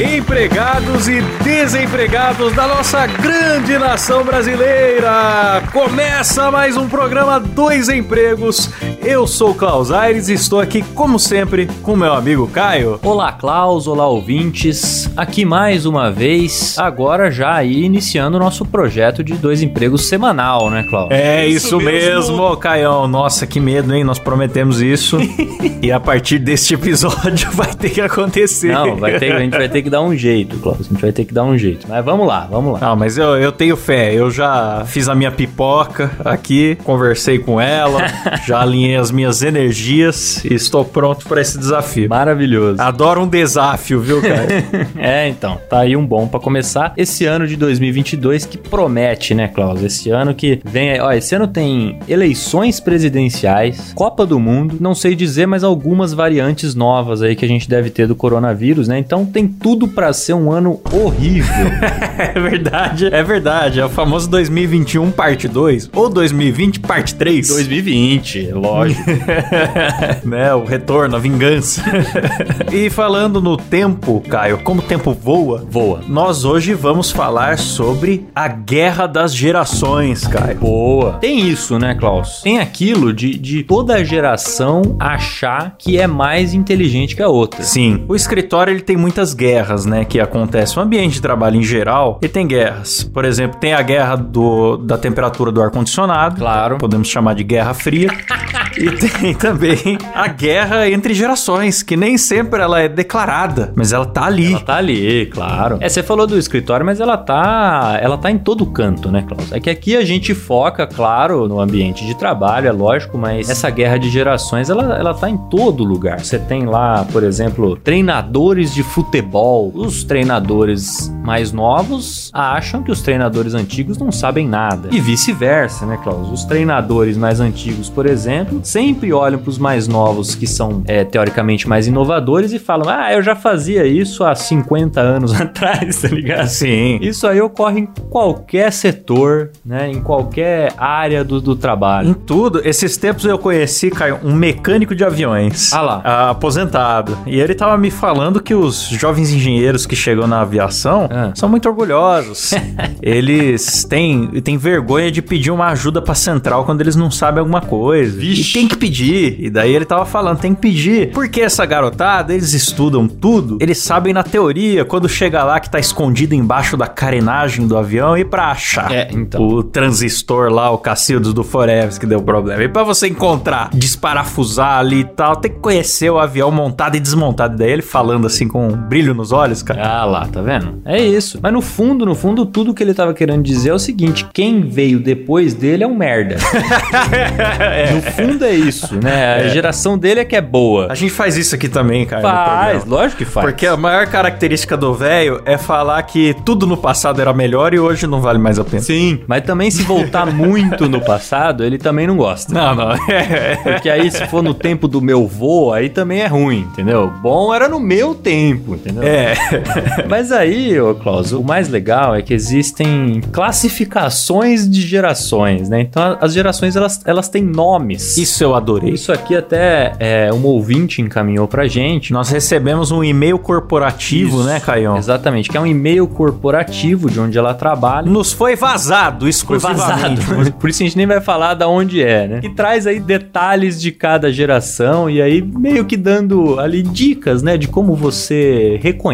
Empregados e desempregados da nossa grande nação brasileira! Começa mais um programa Dois Empregos. Eu sou o Klaus Aires e estou aqui, como sempre, com meu amigo Caio. Olá, Klaus, olá, ouvintes. Aqui mais uma vez, agora já aí iniciando o nosso projeto de dois empregos semanal, né, Klaus? É isso, mesmo, Caião. Nossa, que medo, hein? Nós prometemos isso. e a partir deste episódio vai ter que acontecer. Não, vai ter, a gente vai ter que dar um jeito, Klaus. A gente vai ter que dar um jeito. Mas vamos lá, vamos lá. Não, mas eu, eu tenho fé. Eu já fiz a minha pipoca aqui, conversei com ela, já alinhei as minhas energias e estou pronto para esse desafio. Maravilhoso. Adoro um desafio, viu, cara? É, então, tá aí um bom pra começar esse ano de 2022 que promete, né, Klaus? Esse ano que vem, aí- ó, esse ano tem eleições presidenciais, Copa do Mundo, não sei dizer, mas algumas variantes novas aí que a gente deve ter do coronavírus, né? Então tem tudo pra ser um ano horrível. é verdade, é verdade. É o famoso 2021 parte 2 ou 2020 parte 3. 2020, lógico. né, o retorno, a vingança. e falando no tempo, Caio, como o tempo voa, Voa. nós hoje vamos falar sobre a guerra das gerações, Caio. Boa. Tem isso, né, Klaus? Tem aquilo de, de toda geração achar que é mais inteligente que a outra. Sim, o escritório ele tem muitas guerras, né, que acontecem. O ambiente de trabalho em geral, ele tem guerras. Por exemplo, tem a guerra do, da temperatura do ar-condicionado. Claro. Podemos chamar de guerra fria. e tem também a guerra entre gerações, que nem sempre ela é declarada, mas ela tá ali. Ela tá ali, claro. É, você falou do escritório, mas ela tá, ela tá em todo canto, né, Klaus? É que aqui a gente foca, claro, no ambiente de trabalho, é lógico, mas essa guerra de gerações, ela, ela tá em todo lugar. Você tem lá, por exemplo, treinadores de futebol. Os treinadores mais novos acham que os treinadores antigos não sabem nada. E vice-versa, né, Klaus? Os treinadores mais antigos, por exemplo, sempre olham pros mais novos, que são é, teoricamente mais inovadores, e falam: Ah, eu já fazia isso há 50 anos atrás, tá ligado? Sim. Isso aí ocorre em qualquer setor, né? Em qualquer área do, do Em trabalho. tudo, esses tempos eu conheci, Caio, um mecânico de aviões. Ah lá. ah, aposentado. E ele tava me falando que os jovens engenheiros que chegam na aviação Ah. são muito orgulhosos. eles têm, têm vergonha de pedir uma ajuda pra central quando eles não sabem alguma coisa. Vixe. E tem que pedir. E daí ele tava falando, tem que pedir. Porque essa garotada, eles estudam tudo, eles sabem na teoria, quando chega lá que tá escondido embaixo da carenagem do avião e pra achar. É, então. O transistor lá, o Cacildos do Forever que deu problema. E pra você encontrar, desparafusar ali e tal, tem que conhecer o avião montado e desmontado. E daí ele falando assim com um brilho nos olhos, cara. Ah lá, tá vendo? É isso. Mas no fundo, no fundo, tudo que ele tava querendo dizer é o seguinte: quem veio depois dele é um merda. No fundo é isso, né? A geração dele é que é boa. A gente faz isso aqui também, cara. Faz, lógico que faz. Porque a maior característica do velho é falar que tudo no passado era melhor e hoje não vale mais a pena. Sim, mas também se voltar muito no passado, ele também não gosta. Não, não. É. Porque aí, se for no tempo do meu vô, aí também é ruim, entendeu? Bom era no meu tempo, entendeu? É. Mas aí, ô Klaus, o mais legal é que existem classificações de gerações, né? Então as gerações elas, elas têm nomes. Isso eu adorei. Isso aqui até é, um ouvinte encaminhou pra gente. Nós recebemos um e-mail corporativo, Isso, né, Caião? Exatamente, que é um e-mail corporativo de onde ela trabalha. Nos foi vazado Foi exclusivamente. vazado. Por isso a gente nem vai falar da onde é, né? Que traz aí detalhes de cada geração e aí meio que dando ali dicas, né? De como você reconhece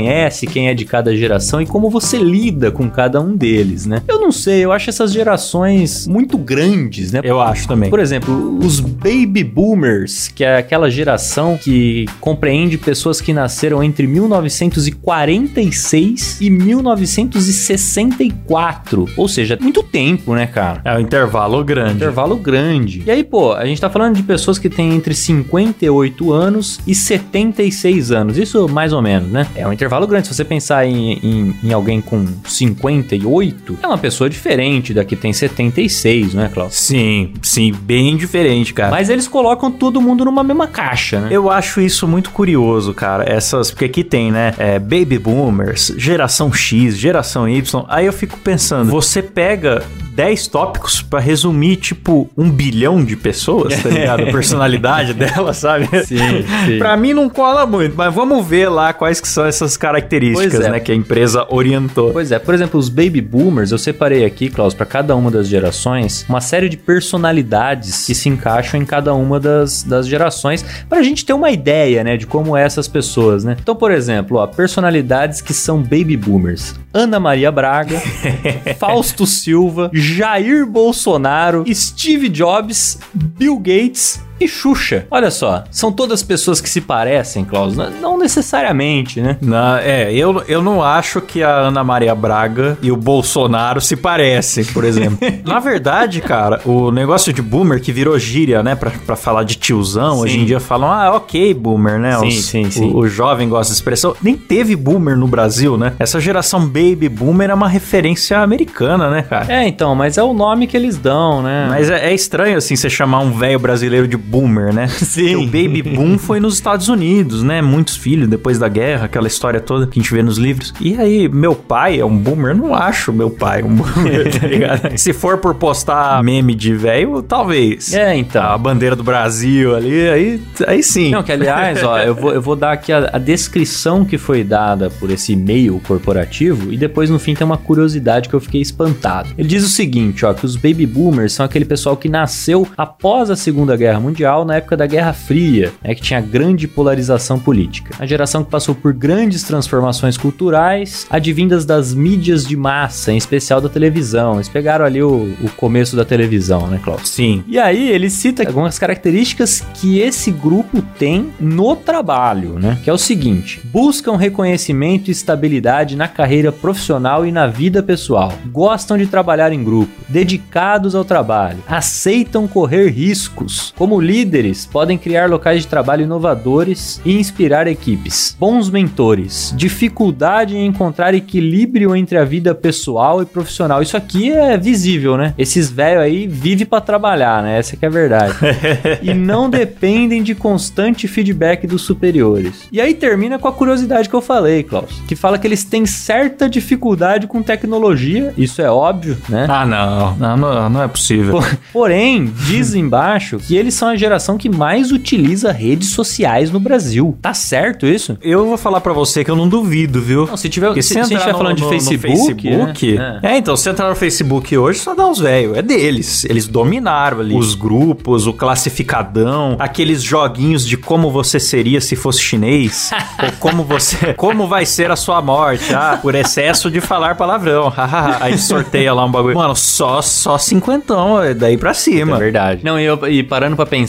quem é de cada geração e como você lida com cada um deles, né? Eu não sei, eu acho essas gerações muito grandes, né? Eu acho também. Por exemplo, os Baby Boomers, que é aquela geração que compreende pessoas que nasceram entre 1946 e 1964. Ou seja, muito tempo, né, cara? É um intervalo grande. Intervalo grande. E aí, pô, a gente tá falando de pessoas que têm entre 58 anos e 76 anos. Isso mais ou menos, né? É um intervalo grande. Se você pensar em, em, em alguém com 58, é uma pessoa diferente da que tem 76, não é, Klaus? Sim, sim, bem diferente, cara. Mas eles colocam todo mundo numa mesma caixa, né? Eu acho isso muito curioso, cara. Essas. Porque aqui tem, né? É, baby boomers, geração X, geração Y. Aí eu fico pensando, você pega 10 tópicos para resumir, tipo, um bilhão de pessoas, tá ligado? A personalidade dela, sabe? Sim, sim. pra mim não cola muito, mas vamos ver lá quais que são essas características, é. né, que a empresa orientou. Pois é, por exemplo, os baby boomers, eu separei aqui, Klaus, para cada uma das gerações, uma série de personalidades que se encaixam em cada uma das, das gerações, pra gente ter uma ideia, né, de como é essas pessoas, né? Então, por exemplo, ó, personalidades que são baby boomers. Ana Maria Braga, Fausto Silva, Jair Bolsonaro, Steve Jobs, Bill Gates e Xuxa. Olha só, são todas pessoas que se parecem, Klaus? Não necessariamente, né? Não, é, eu, eu não acho que a Ana Maria Braga e o Bolsonaro se parecem, por exemplo. Na verdade, cara, o negócio de boomer que virou gíria, né, pra, pra falar de tiozão, sim. hoje em dia falam, ah, ok, boomer, né? Sim, Os, sim, sim. O, o, jovem gosta de expressão. Nem teve boomer no Brasil, né? Essa geração baby boomer é uma referência americana, né, cara? É, então, mas é o nome que eles dão, né? Mas é, é estranho, assim, você chamar um velho brasileiro de boomer, né? Sim. o baby boom foi nos Estados Unidos, né? Muitos filhos depois da guerra, aquela história toda que a gente vê nos livros. E aí, meu pai é um boomer? Não acho meu pai um boomer, tá ligado? Se for por postar meme de velho, talvez. É, então. A bandeira do Brasil ali, aí, aí sim. Não, que aliás, ó, eu vou, eu vou dar aqui a, a descrição que foi dada por esse e-mail corporativo e depois no fim tem uma curiosidade que eu fiquei espantado. Ele diz o seguinte, ó, que os baby boomers são aquele pessoal que nasceu após a Segunda Guerra Mundial, na época da Guerra Fria, né, que tinha grande polarização política. A geração que passou por grandes transformações culturais, advindas das mídias de massa, em especial da televisão. Eles pegaram ali o, o começo da televisão, né, Cláudio? Sim. E aí ele cita algumas características que esse grupo tem no trabalho, né? Que é o seguinte: buscam reconhecimento e estabilidade na carreira profissional e na vida pessoal. Gostam de trabalhar em grupo, dedicados ao trabalho, aceitam correr riscos. Como líderes, podem criar locais de trabalho inovadores e inspirar equipes. Bons mentores, dificuldade em encontrar equilíbrio entre a vida pessoal e profissional. Isso aqui é visível, né? Esses velhos aí vivem para trabalhar, né? Essa que é a verdade. e não dependem de constante feedback dos superiores. E aí termina com a curiosidade que eu falei, Klaus, que fala que eles têm certa dificuldade com tecnologia, isso é óbvio, né? Ah, não, não, não, não é possível. Porém, diz embaixo que eles são a geração que mais utiliza redes sociais no Brasil. Tá certo isso? Eu vou falar para você que eu não duvido, viu? Não, se tiver, se, se, se a gente estiver falando no, de Facebook, Facebook né? é. é. então, se entrar no Facebook hoje, só dá os velhos, é deles. Eles dominaram ali os grupos, o classificadão, aqueles joguinhos de como você seria se fosse chinês, ou como você, como vai ser a sua morte, ah, por excesso de falar palavrão. Aí sorteia lá um bagulho. Mano, só só cinquentão, é daí pra cima. É verdade. Não, e, eu, e parando pra pensar,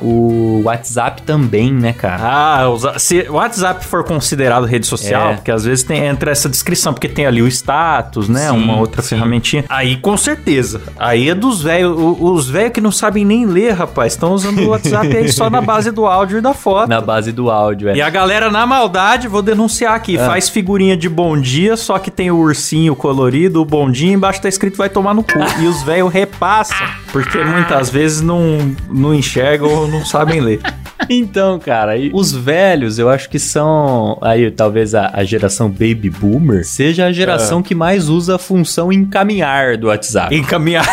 o WhatsApp também, né, cara? Ah, se o WhatsApp for considerado rede social, é. porque às vezes tem, entra essa descrição, porque tem ali o status, né, sim, uma outra sim. ferramentinha. Aí com certeza. Aí é dos velhos, os velhos que não sabem nem ler, rapaz, estão usando o WhatsApp aí só na base do áudio e da foto. Na base do áudio, é. E a galera na maldade, vou denunciar aqui, ah. faz figurinha de bom dia, só que tem o ursinho colorido, o bom dia, embaixo tá escrito vai tomar no cu. e os velhos repassam, porque muitas vezes não, não enxergam ou não sabem ler. Então, cara, os velhos, eu acho que são aí talvez a, a geração baby boomer seja a geração é. que mais usa a função encaminhar do WhatsApp. Encaminhar.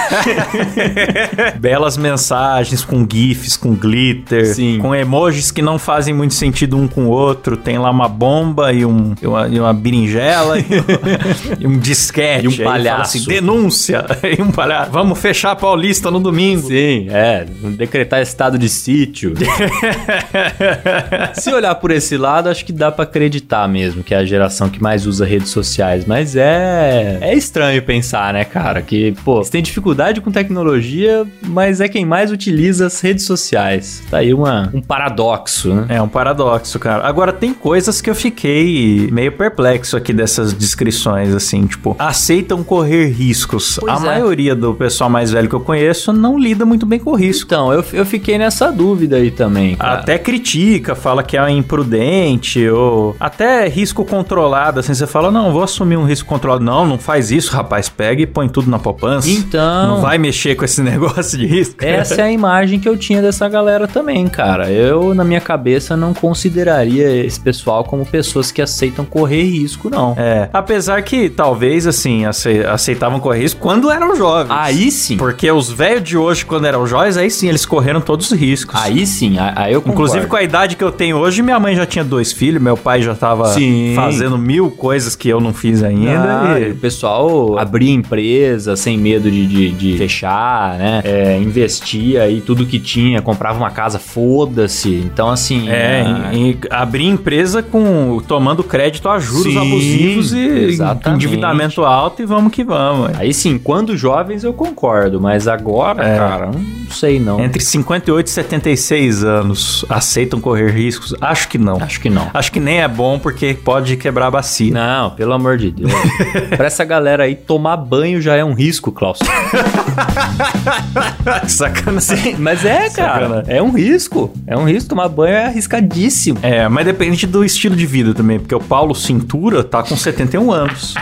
Belas mensagens com gifs, com glitter, Sim. com emojis que não fazem muito sentido um com o outro. Tem lá uma bomba e, um, e uma, e uma berinjela e, um, e um disquete. E um palhaço. Assim, denúncia. E um palhaço. Vamos fechar a Paulista no domingo. Sim, é. Decretar estado de sítio. Se olhar por esse lado, acho que dá para acreditar mesmo que é a geração que mais usa redes sociais. Mas é. É estranho pensar, né, cara? Que, pô, você tem dificuldade com tecnologia, mas é quem mais utiliza as redes sociais. Tá aí uma, um paradoxo, né? É um paradoxo, cara. Agora, tem coisas que eu fiquei meio perplexo aqui dessas descrições, assim, tipo, aceitam correr riscos. Pois a é. maioria do pessoal mais velho que eu conheço não lida muito bem com risco. Então, eu, eu fiquei nessa dúvida aí também. Até critica, fala que é imprudente, ou até risco controlado, assim, você fala, não, vou assumir um risco controlado. Não, não faz isso, rapaz, pega e põe tudo na poupança. Então... Não vai mexer com esse negócio de risco. Essa é a imagem que eu tinha dessa galera também, cara. Eu, na minha cabeça, não consideraria esse pessoal como pessoas que aceitam correr risco, não. É, apesar que, talvez, assim, aceitavam correr risco quando eram jovens. Aí sim. Porque os velhos de hoje, quando eram jovens, aí sim, eles correram todos os riscos. Aí sim, aí eu concordo. Inclusive, com a idade que eu tenho hoje, minha mãe já tinha dois filhos, meu pai já tava sim. fazendo mil coisas que eu não fiz ainda. Ah, e... O pessoal abria empresa sem medo de, de, de fechar, né? É, investia aí tudo que tinha, comprava uma casa, foda-se. Então, assim. É, em, em, abrir empresa com tomando crédito a juros sim, abusivos e exatamente. endividamento alto e vamos que vamos. Aí sim, quando jovens eu concordo, mas agora, é. cara, não sei não. Entre 58 e 76 anos aceitam correr riscos? Acho que não. Acho que não. Acho que nem é bom porque pode quebrar a bacia. Não, pelo amor de Deus. pra essa galera aí, tomar banho já é um risco, Klaus. Sacanagem. Mas é, cara. Sacana. É um risco. É um risco. Tomar banho é arriscadíssimo. É, mas depende do estilo de vida também, porque o Paulo Cintura tá com 71 anos.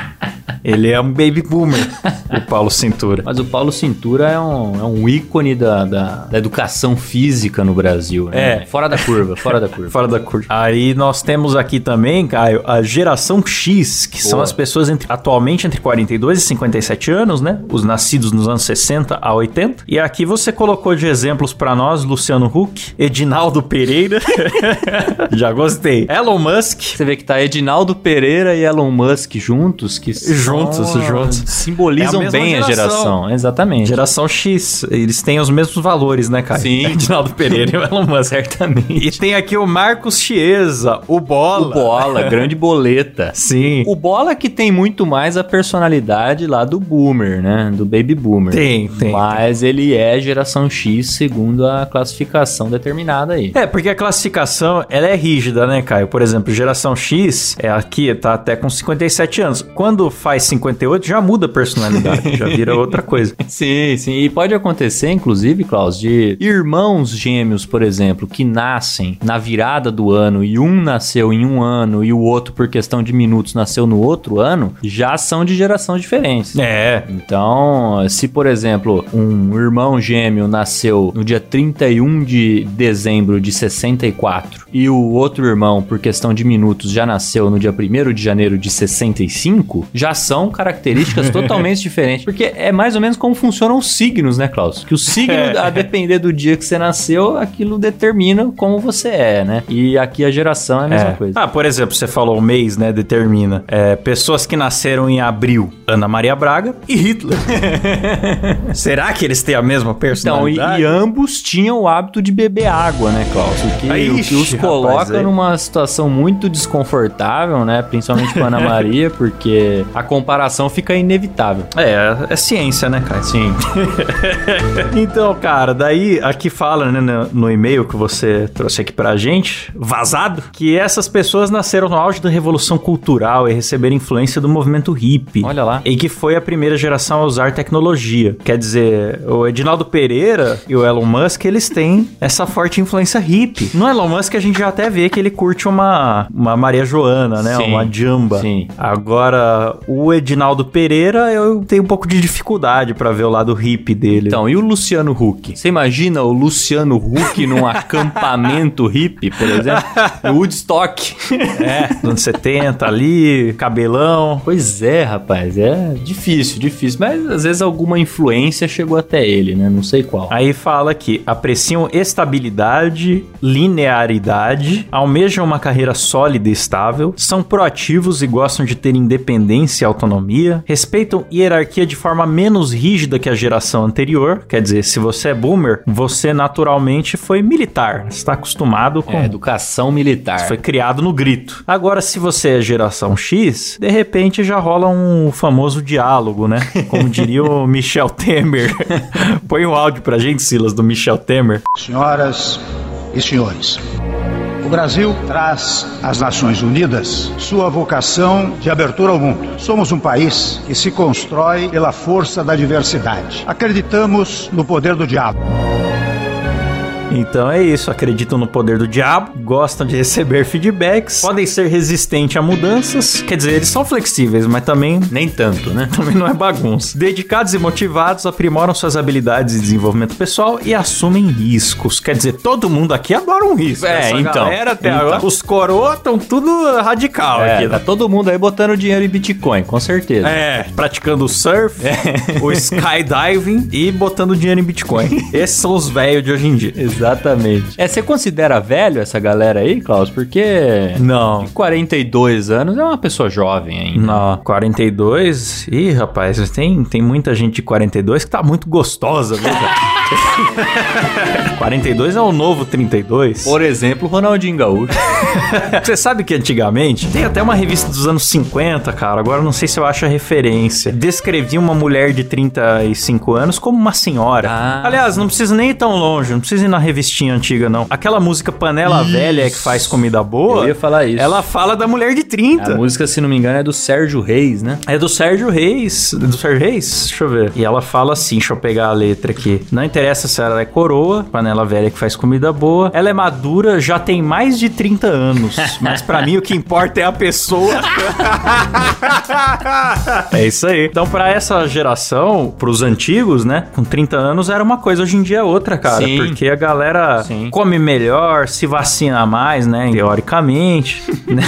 Ele é um baby boomer, o Paulo Cintura. Mas o Paulo Cintura é um, é um ícone da, da, da educação física no Brasil. Né? É. Fora da curva, fora da curva. fora da curva. Aí nós temos aqui também, Caio, a geração X, que Boa. são as pessoas entre, atualmente entre 42 e 57 anos, né? Os nascidos nos anos 60 a 80. E aqui você colocou de exemplos para nós Luciano Huck, Edinaldo Pereira. Já gostei. Elon Musk. Você vê que tá Edinaldo Pereira e Elon Musk juntos, que juntos, juntos. Simbolizam é a bem geração. a geração. Exatamente. Geração X. Eles têm os mesmos valores, né, cara? Sim. Edinaldo Pereira e o Elon Musk. Certamente. E tem aqui o Marcos Chiesa, o Bola. O Bola, grande boleta. Sim. O Bola que tem muito mais a personalidade lá do Boomer, né? Do Baby Boomer. Tem, tem. Mas tem. ele é geração X segundo a classificação determinada aí. É, porque a classificação, ela é rígida, né, Caio? Por exemplo, geração X é aqui, tá até com 57 anos. Quando faz 58, já muda a personalidade, já vira outra coisa. Sim, sim. E pode acontecer, inclusive, Klaus, de irmãos gêmeos, por exemplo, que nascem na virada do ano e um nasceu em um ano e o outro, por questão de minutos, nasceu no outro ano, já são de gerações diferentes. É. Então, se, por exemplo, um irmão gêmeo nasceu no dia 31 de dezembro de 64 e o outro irmão, por questão de minutos, já nasceu no dia 1 de janeiro de 65, já são características totalmente diferentes. Porque é mais ou menos como funcionam os signos, né, Klaus? Que o signo, é. a depender do dia que você nasceu, aquilo determina como você é, né? E aqui a geração é a mesma é. coisa. Ah, por exemplo, você falou o mês, né? Determina. É, pessoas que nasceram em abril, Ana Maria Braga e Hitler. Será que eles têm a mesma personalidade? Então, e, e ambos tinham o hábito de beber água, né, Klaus? O que, Aí, o que os coloca rapaz, numa situação muito desconfortável, né? Principalmente com a Ana Maria, porque a comparação fica inevitável. É, é ciência, né, cara? Sim. então, cara, daí aqui fala, né, no, no e-mail que você trouxe aqui pra gente, vazado, que essas pessoas nasceram no auge da revolução cultural e receberam influência do movimento hippie. Olha lá. E que foi a primeira geração a usar tecnologia. Quer dizer, o Edinaldo Pereira e o Elon Musk, eles têm essa forte influência hippie. No Elon Musk a gente já até vê que ele curte uma, uma Maria Joana, né? Sim, uma Jamba. Sim. Agora, o Edinaldo Pereira, eu tenho um pouco de dificuldade para ver o lado hippie dele. Então, e o Luciano Huck? Você imagina o Luciano Huck num acampamento hippie, por exemplo? Woodstock. É, anos 70 ali, cabelão. Pois é, rapaz, é difícil, difícil. Mas às vezes alguma influência chegou chego até ele, né? Não sei qual. Aí fala que apreciam estabilidade, linearidade, almejam uma carreira sólida e estável, são proativos e gostam de ter independência e autonomia, respeitam hierarquia de forma menos rígida que a geração anterior. Quer dizer, se você é boomer, você naturalmente foi militar, está acostumado com É, educação militar. foi criado no grito. Agora, se você é geração X, de repente já rola um famoso diálogo, né? Como diria o Michel Temer. Põe um áudio pra gente, Silas, do Michel Temer. Senhoras e senhores, o Brasil traz às Nações Unidas sua vocação de abertura ao mundo. Somos um país que se constrói pela força da diversidade. Acreditamos no poder do diálogo. Então é isso, acreditam no poder do diabo, gostam de receber feedbacks, podem ser resistentes a mudanças, quer dizer, eles são flexíveis, mas também Nem tanto, né? também não é bagunça. Dedicados e motivados, aprimoram suas habilidades de desenvolvimento pessoal e assumem riscos. Quer dizer, todo mundo aqui adora um risco. É, Essa então. galera até Então. agora, os coroa estão tudo radical É, aqui. tá né? todo mundo aí botando dinheiro em Bitcoin, com certeza. É, praticando o surf, o skydiving e botando dinheiro em Bitcoin. Esses são os velhos de hoje em dia. Exatamente. É, você considera velho essa galera aí, Klaus? Porque Não. 42 anos é uma pessoa jovem ainda. Não, 42. Ih, rapaz, tem, tem muita gente de 42 que tá muito gostosa, viu, cara? 42 é o novo 32. Por exemplo, Ronaldinho Gaúcho. Você sabe que antigamente tem até uma revista dos anos 50, cara. Agora eu não sei se eu acho a referência. Descrevia uma mulher de 35 anos como uma senhora. Ah. Aliás, não precisa nem ir tão longe, não precisa ir na revistinha antiga, não. Aquela música Panela Isso. Velha que faz comida boa. Eu ia falar isso. Ela fala da mulher de 30. A música, se não me engano, é do Sérgio Reis, né? É do Sérgio Reis. Do Sérgio Reis? Deixa eu ver. E ela fala assim: deixa eu pegar a letra aqui. Não interessa se ela é coroa, panela velha que faz comida boa. Ela é madura, já tem mais de 30 anos. Mas pra mim o que importa é a pessoa. é isso aí. Então, pra essa geração, pros antigos, né? Com 30 anos era uma coisa, hoje em dia é outra, cara. Sim. Porque a galera Sim. come melhor, se vacina mais, né? Teoricamente. né?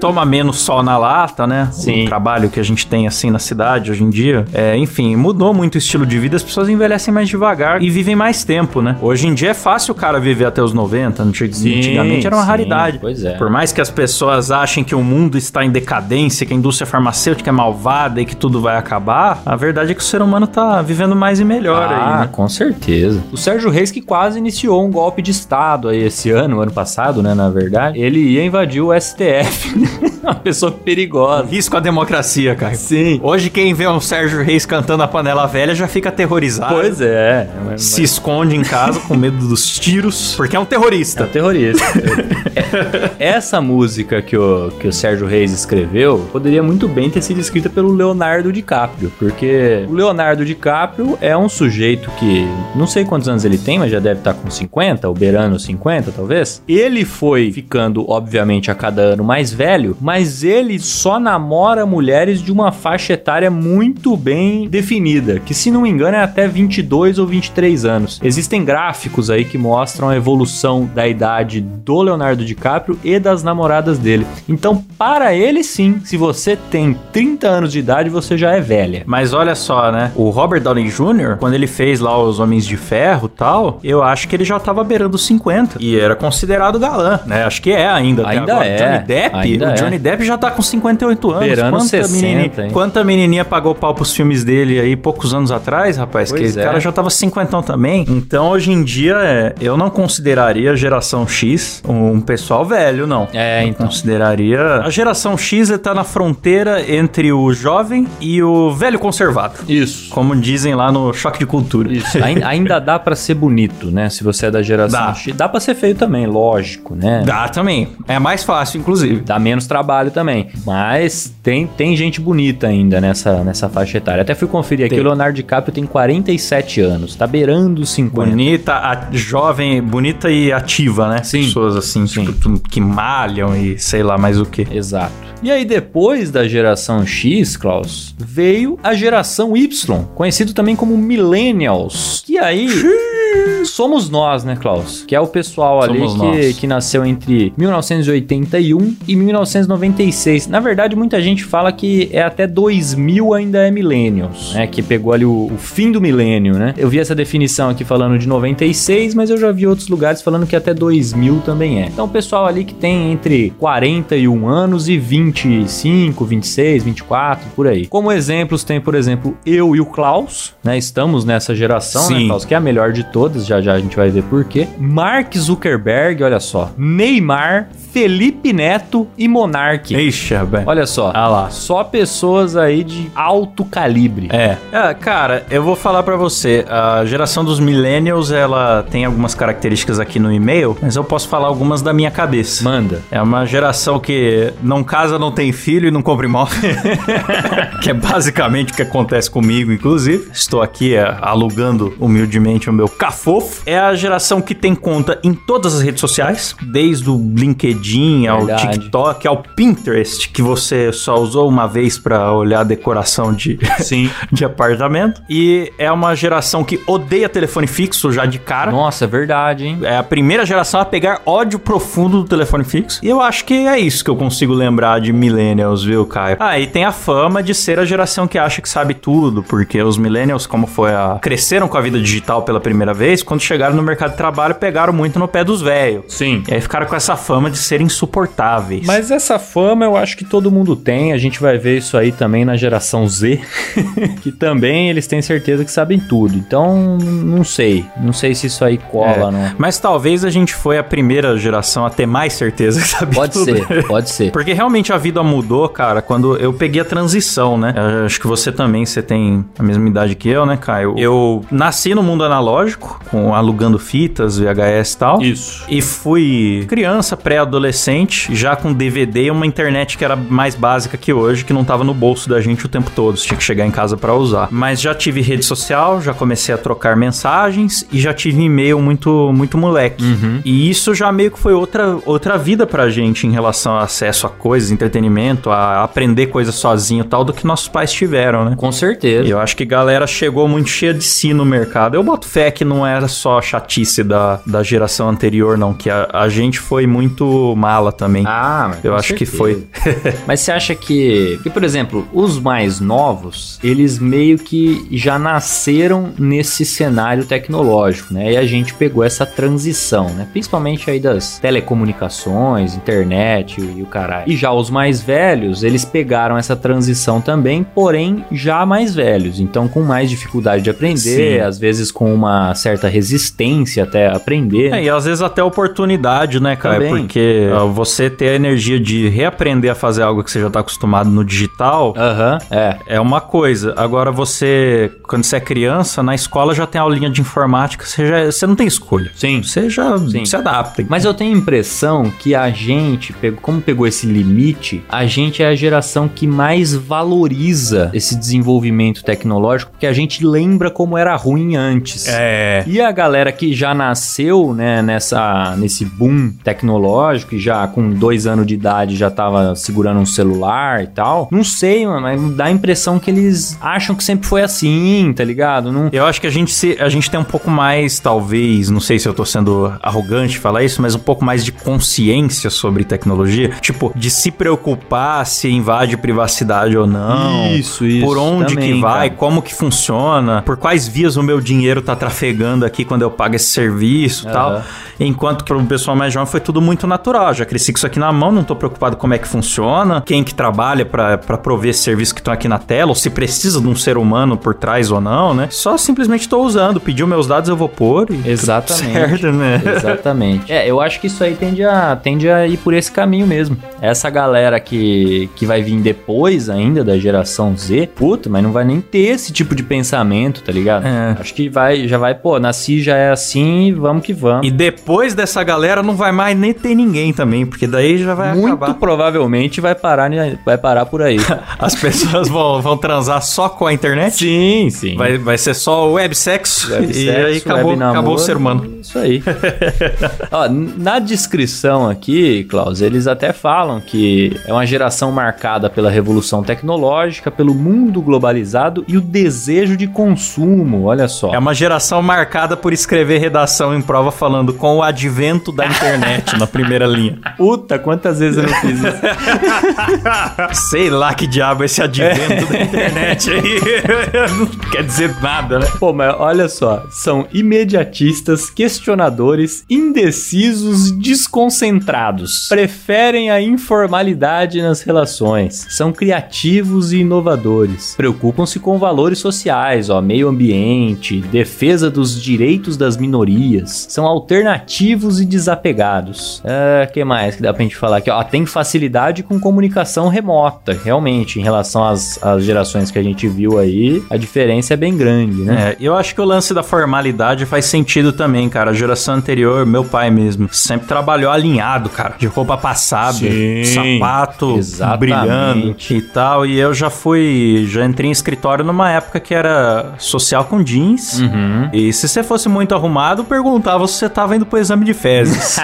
Toma menos sol na lata, né? Sim. O trabalho que a gente tem assim na cidade hoje em dia. É, enfim, mudou muito o estilo de vida, as pessoas envelhecem mais devagar e vivem mais tempo, né? Hoje em dia é fácil o cara viver até os 90, antig- Sim, antigamente era uma sim, raridade. pois é. Por mais que as pessoas achem que o mundo está em decadência, que a indústria farmacêutica é malvada e que tudo vai acabar, a verdade é que o ser humano tá vivendo mais e melhor ah, aí, né? com certeza. O Sérgio Reis que quase iniciou um golpe de Estado aí esse ano, ano passado, né, na verdade. Ele ia invadir o STF. uma pessoa perigosa. Risco à democracia, cara. Sim. Hoje quem vê um Sérgio Reis cantando a panela velha já fica aterrorizado. Pois é. mas- Se esconde em casa com medo dos tiros, porque é um É terrorista. um terrorista. Essa música que o, que o Sérgio Reis escreveu poderia muito bem ter sido escrita pelo Leonardo DiCaprio, porque o Leonardo DiCaprio é um sujeito que não sei quantos anos ele tem, mas já deve estar com 50, ou beirando 50 talvez. Ele foi ficando, obviamente, a cada ano mais velho, mas ele só namora mulheres de uma faixa etária muito bem definida, que se não me engano é até 22 ou 23 anos. Existem gráficos aí que mostram a evolução da idade do Leonardo DiCaprio e das namoradas dele. Então, para ele sim, se você tem 30 anos de idade, você já é velha. Mas olha só, né? O Robert Downey Jr., quando ele fez lá os Homens de Ferro tal, eu acho que ele já tava beirando os 50. E era considerado galã, né? Acho que é ainda. Ainda agora. é. Johnny Depp, Ainda o é. Johnny Depp já tá com 58 anos. Beirando 60, menininha, hein? quanta menininha pagou pau pros filmes dele aí poucos anos atrás, rapaz? Pois que é. o cara já tava 50 também. Então, hoje em dia, é, eu não consideraria a geração X um pessoal velho, não. É, Eu então. consideraria. A geração X tá na fronteira entre o jovem e o velho conservado. Isso. Como dizem lá no Choque de Cultura. Isso. Ain- Ainda dá pra ser bonito, né? Se você é da geração Dá. X. Dá pra ser feio também, lógico, né? Dá também. É mais fácil, inclusive. Dá menos trabalho também. Mas tem, tem gente bonita ainda nessa, nessa faixa etária. Até fui conferir aqui, Tem. o Leonardo DiCaprio tem 47 anos. Tá beirando os 50. Bonita, a- jovem, bonita e ativa, né? Sim. Pessoas assim, Sim. tipo, que malham e sei lá mais o que. Exato. E aí, depois da geração X, Klaus, veio a geração Y, conhecido também como Millennials. E aí. somos nós, né, Klaus? Que é o pessoal ali que, que nasceu entre 1981 e 1996. Na verdade, muita gente fala que é até 2000 ainda é millennials, né? Que pegou ali o, o fim do milênio, né? Eu vi essa definição aqui falando de 96, mas eu já vi outros lugares falando que até 2000 também é. Então, o pessoal ali que tem entre 41 anos e 25, 26, 24, por aí. Como exemplos, tem, por exemplo, eu e o Klaus, né? Estamos nessa geração, né, Sim. né, Klaus? Que é a melhor de todas, já já a gente vai ver por quê. Mark Zuckerberg, olha só. Neymar, Felipe Neto e Monark. Ixi, bem. Olha só. Ah lá. Só pessoas aí de alto calibre. É. é cara, eu vou falar para você. A geração dos millennials, ela tem algumas características aqui no e-mail, mas eu posso falar algumas da minha cabeça. Manda. É uma geração que não casa, não tem filho e não compra imóvel. que é basicamente o que acontece comigo, inclusive. Estou aqui é, alugando humildemente o meu cafofo. É a geração que tem conta em todas as redes sociais, desde o LinkedIn ao Verdade. TikTok, ao Pinterest, que você só usou uma vez para olhar a decoração de, Sim. de apartamento. E é uma geração que odeia telefone fixo já de cara. Nossa, é verdade, hein? É a primeira geração a pegar ódio profundo do telefone fixo. E eu acho que é isso que eu consigo lembrar de millennials, viu, Caio? Ah, e tem a fama de ser a geração que acha que sabe tudo, porque os millennials, como foi a... cresceram com a vida digital pela primeira vez, quando chegaram no mercado de trabalho, pegaram muito no pé dos velhos. Sim. E aí ficaram com essa fama de serem insuportáveis. Mas essa fama eu acho que todo mundo tem. A gente vai ver isso aí também na geração Z, que também eles têm certeza que sabem tudo. Então, não sei. Não sei se isso aí cola, é. não. Mas talvez a gente foi a primeira geração a ter mais certeza que sabia pode tudo. Pode ser, pode ser. Porque realmente a vida mudou, cara, quando eu peguei a transição, né? Eu acho que você também, você tem a mesma idade que eu, né, Caio? Eu nasci no mundo analógico, com alugando fitas, VHS e tal. Isso. E fui criança, pré-adolescente, já com DVD e uma internet que era mais básica que hoje, que não tava no bolso da gente o tempo todo. Você tinha que chegar em casa para usar. Mas já tive rede social, já comecei a trocar mensagens e já tive e-mail muito, muito moleque. Uhum. E isso já meio que foi outra, outra vida pra gente em relação ao acesso a coisas, entretenimento, a aprender coisas sozinho tal, do que nossos pais tiveram, né? Com certeza. E eu acho que a galera chegou muito cheia de si no mercado. Eu boto fé que não era só a chatice da, da geração anterior, não, que a, a gente foi muito mala também. Ah, mas Eu acho certeza. que foi. mas você acha que, que, por exemplo, os mais novos, eles meio que já nasceram nesse cenário tecnológico, né? E a gente pegou essa transição, né? Principalmente aí das telecomunicações, internet e o caralho. E já os mais velhos, eles pegaram essa transição também, porém já mais velhos, então com mais dificuldade de aprender, Sim. às vezes com uma certa resistência até aprender. É, e às vezes até oportunidade, né, cara? Também. Porque uh, você ter a energia de reaprender a fazer algo que você já tá acostumado no digital, uhum, é. é uma coisa. Agora você, quando você é criança, na escola já tem aulinha de informática, você, já, você não tem escolha. Sim. Você já Sim. se adapta. Mas eu tenho a impressão que a gente, como pegou esse limite, a gente é a geração que mais valoriza esse desenvolvimento tecnológico, porque a gente lembra como era ruim antes. É. E a galera que já nasceu, né, nessa, nesse boom tecnológico e já com dois anos de idade já tava segurando um celular e tal, não sei, mano, mas dá a impressão que eles acham que sempre foi assim, tá ligado? Não... Eu acho que a gente, se, a gente tem um pouco mais, talvez, não sei se eu tô sendo arrogante falar isso, mas um pouco mais de consciência sobre tecnologia, tipo, de se preocupar se invade privacidade ou não. Isso, isso. Por onde também, que vai, cara. como que funciona, por quais vias o meu dinheiro tá trafegando aqui quando eu pago esse serviço e uhum. tal. Enquanto que pro pessoal mais jovem foi tudo muito natural. Já cresci com isso aqui na mão, não tô preocupado como é que funciona, quem que trabalha para prover esse serviço que estão aqui na tela, ou se precisa de um ser humano por trás ou não, né? Só simplesmente tô usando, pediu meus dados, eu vou pôr. E Exatamente. Certo, né? Exatamente. É, eu acho que isso aí tende a, tende a ir por esse caminho mesmo. Essa galera que, que vai vir depois ainda da geração Z, puta, mas não vai nem ter esse tipo de pensamento, tá ligado? É. Acho que vai, já vai, pô, nasci já é assim, vamos que vamos. E depois dessa galera não vai mais nem ter ninguém também, porque daí já vai Muito acabar. provavelmente vai parar, vai parar por aí. As pessoas vão, vão transar só com a internet? Sim, sim. Vai, vai ser só websexo, web e aí acabou, acabou o ser humano. Isso aí. Ó, na descrição aqui, Klaus, eles até falam que é uma geração marcada pela revolução tecnológica, pelo mundo globalizado e o desejo de consumo, olha só. É uma geração marcada por escrever redação em prova falando com o advento da internet na primeira linha. Puta, quantas vezes eu não fiz isso? Sei lá que diabo é esse advento da internet aí. não quer dizer nada, né? Pô, mas olha só, são imediatistas, questionadores, indecisos, desconcentrados. Preferem a informalidade nas relações. São criativos e inovadores. Preocupam-se com valores sociais, ó, meio ambiente, defesa dos direitos das minorias. São alternativos e desapegados. Ah, que mais que dá pra gente falar aqui? Ó, tem facilidade com comunicação remota, realmente, em relação às, às gerações que a gente viu aí, a diferença é bem grande, né? É, eu acho que o lance da formalidade faz sentido também, cara. A geração anterior, meu pai mesmo, sempre trabalhou alinhado, cara. De roupa passada, Sim, sapato exatamente. brilhando e tal. E eu já fui, já entrei em escritório numa época que era social com jeans. Uhum. E se você fosse muito arrumado, perguntava se você tava indo pro exame de fezes.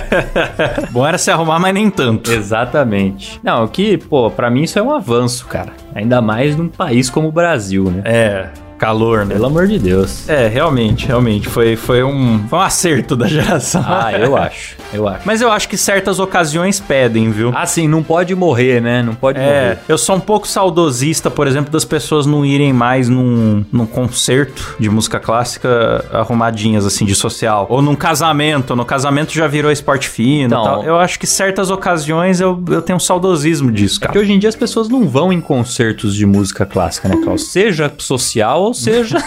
Bom era se arrumar, mas nem tanto. Exatamente. Não, o que, pô, pra mim isso é um avanço, cara. Ainda mais num país como o Brasil, né? É, calor, né? Pelo amor de Deus. É, realmente, realmente. Foi, foi, um, foi um acerto da geração. Ah, eu acho. Eu acho. Mas eu acho que certas ocasiões pedem, viu? Assim, não pode morrer, né? Não pode É, morrer. eu sou um pouco saudosista, por exemplo, das pessoas não irem mais num, num concerto de música clássica arrumadinhas, assim, de social. Ou num casamento. No casamento já virou esporte fino e tal. Eu acho que certas ocasiões eu, eu tenho um saudosismo disso, Porque cara. hoje em dia as pessoas não vão em concertos de música clássica, né, Klaus? Seja social ou seja.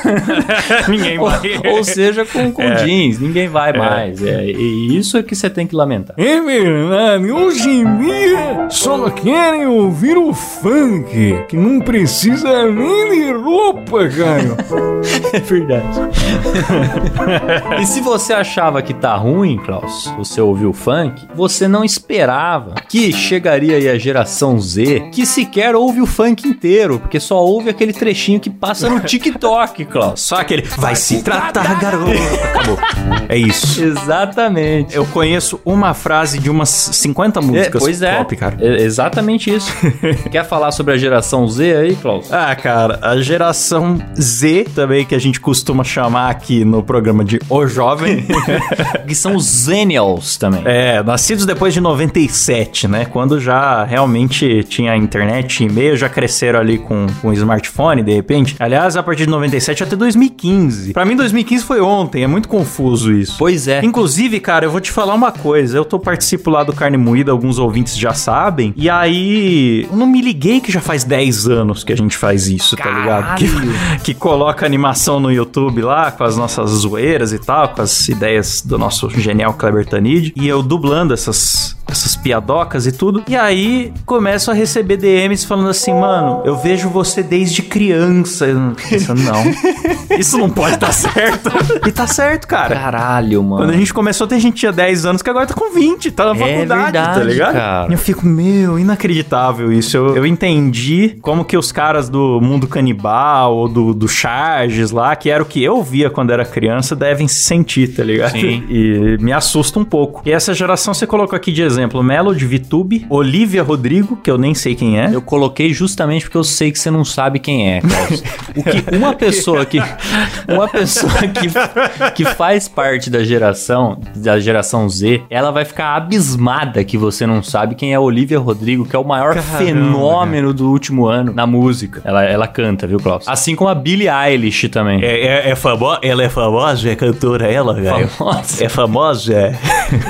Ninguém ou, vai. ou seja com, com É. jeans. Ninguém vai mais. É, e isso é que você tem que lamentar. É verdade, hoje em dia só querem ouvir o funk, que não precisa nem de roupa, cara. É verdade. e se você achava que tá ruim, Klaus, você ouviu funk, você não esperava que chegaria aí a geração Z que sequer ouve o funk inteiro, porque só ouve aquele trechinho que passa no TikTok, Klaus. Só aquele. Vai se tratar, garoto. Acabou. É isso. Exatamente. Eu conheço uma frase de umas 50 músicas pois é. pop, cara. É exatamente isso. Quer falar sobre a geração Z aí, Klaus? Ah, cara, a geração Z, também que a gente costuma chamar aqui no programa de O Jovem. Que são os Zennials também. é, nascidos depois de 97, né? Quando já realmente tinha internet e e-mail, já cresceram ali com, com smartphone, de repente. Aliás, a partir de 97 até 2015. Pra mim, 2015 foi ontem, é muito confuso isso. Pois é. Inclusive, cara, eu vou te falar uma coisa. Eu tô participo lá do Carne Moída, alguns ouvintes já sabem. E aí, eu não me liguei que já faz 10 anos que a gente faz isso, tá ligado? Que, que coloca animação no YouTube lá, com as nossas zoeiras e tal, com as ideias do nosso genial Kleber Tanid. E eu dublando essas, essas piadocas e tudo. E aí, começo a receber DMs falando assim, mano, eu vejo você desde criança. Pensando, não, isso não pode estar certo. E tá certo, cara. Caralho, mano. Quando a gente começou, tem gente que tinha 10 anos que agora tá com 20, tá na É faculdade, tá verdade, ligado? cara. E eu fico, meu, inacreditável isso. Eu, eu entendi como que os caras do mundo canibal ou do, do Charges lá, que era o que eu via quando era criança, devem se sentir, tá ligado? Sim. E me assusta um pouco. E essa geração você colocou aqui de exemplo: Melody, VTube, Olivia Rodrigo, que eu nem sei quem é. Eu coloquei justamente porque eu sei que você não sabe quem é, Klaus. O que uma pessoa que uma pessoa que, que faz parte da geração da geração Z, ela vai ficar abismada que você não sabe quem é Olivia Rodrigo, que é o maior Caramba, fenômeno do último ano na música. Ela, ela canta, viu, Klaus? Assim como a Billie Eilish também. É, é, famosa? Ela é famosa? É cantora ela, velho? Famosa. É famosa? É.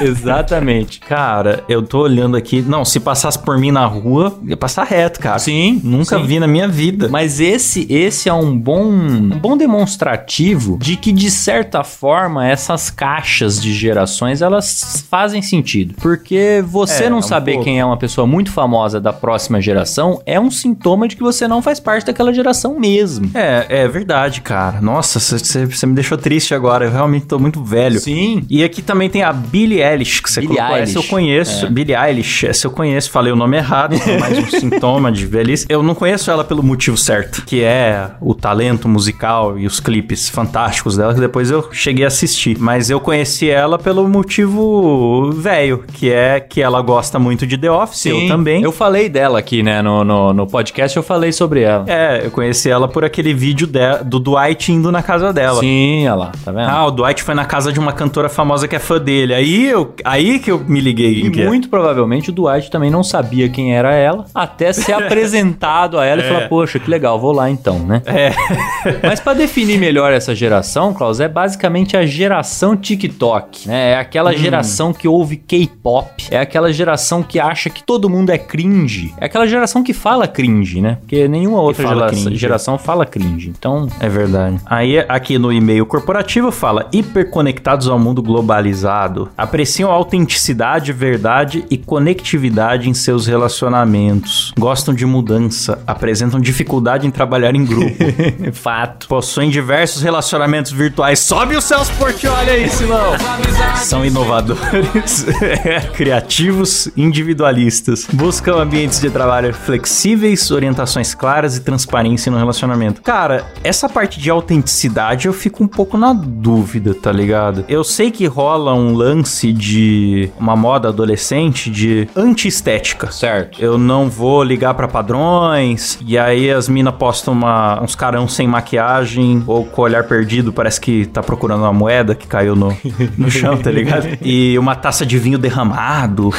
Exatamente. Cara, eu tô olhando aqui. Não, se passasse por mim na rua, ia passar reto, cara. Sim, Nunca sim. vi na minha vida. Mas esse, esse é um bom, um bom demonstrativo de que, de certa forma, essas caixas de gerações, elas fazem sentido. Porque você É, não um saber pouco. quem é uma pessoa muito famosa da próxima geração é um sintoma de que você não faz parte daquela geração mesmo. É, é verdade, cara. Nossa, você me deixou triste agora. Eu realmente tô muito velho. Sim. E aqui também tem a Billie Eilish, que você Billie colocou. Essa eu Eilish. Conheço. conheço. Billie Eilish, essa eu conheço. Falei o nome errado, é mais um sintoma de velhice. Eu não conheço ela pelo motivo certo, que é o talento musical e os clipes fantásticos dela, que depois eu cheguei a assistir. Mas eu conheci ela pelo motivo velho, que é que ela gosta muito de The Office, eu também. Eu falei dela aqui, né? No, no, no podcast eu falei sobre ela. É, eu conheci ela por aquele vídeo de- do Dwight indo na casa dela. Sim, olha lá, tá vendo? Ah, o Dwight foi na casa de uma cantora famosa que é fã dele. Aí, eu, aí que eu me liguei. Que é. muito provavelmente o Dwight também não sabia quem era ela, até ser apresentado a ela e falar, poxa, que legal, vou lá então, né? É. Mas pra definir melhor essa geração, Klaus, é basicamente a geração TikTok, né? É aquela Hum. geração que ouve K-pop, é aquela geração que acha que todo mundo é cringe, é aquela geração que fala cringe, né? Porque nenhuma outra fala gera- cringe. geração fala cringe. Então, É verdade. Aí, aqui no e-mail corporativo fala: hiperconectados ao mundo globalizado, apreciam a autenticidade, verdade e conectividade em seus relacionamentos, gostam de mudança, apresentam dificuldade em trabalhar em grupo, fato. possuem diversos relacionamentos virtuais. Sobe o Celso Portiolli aí, Silão! São inovadores, criativos, individualistas, buscam ambientes de trabalho flexíveis, orientações claras e transparência no relacionamento. Cara, essa parte de autenticidade eu fico um pouco na dúvida, tá ligado? Eu sei que rola um lance de uma moda adolescente de anti-estética. Certo. Eu não vou ligar pra padrões. E aí as minas postam uma- uns carão sem maquiagem ou com o olhar perdido, parece que tá procurando uma moeda que caiu no, no chão, tá ligado? E uma taça de vinho derramado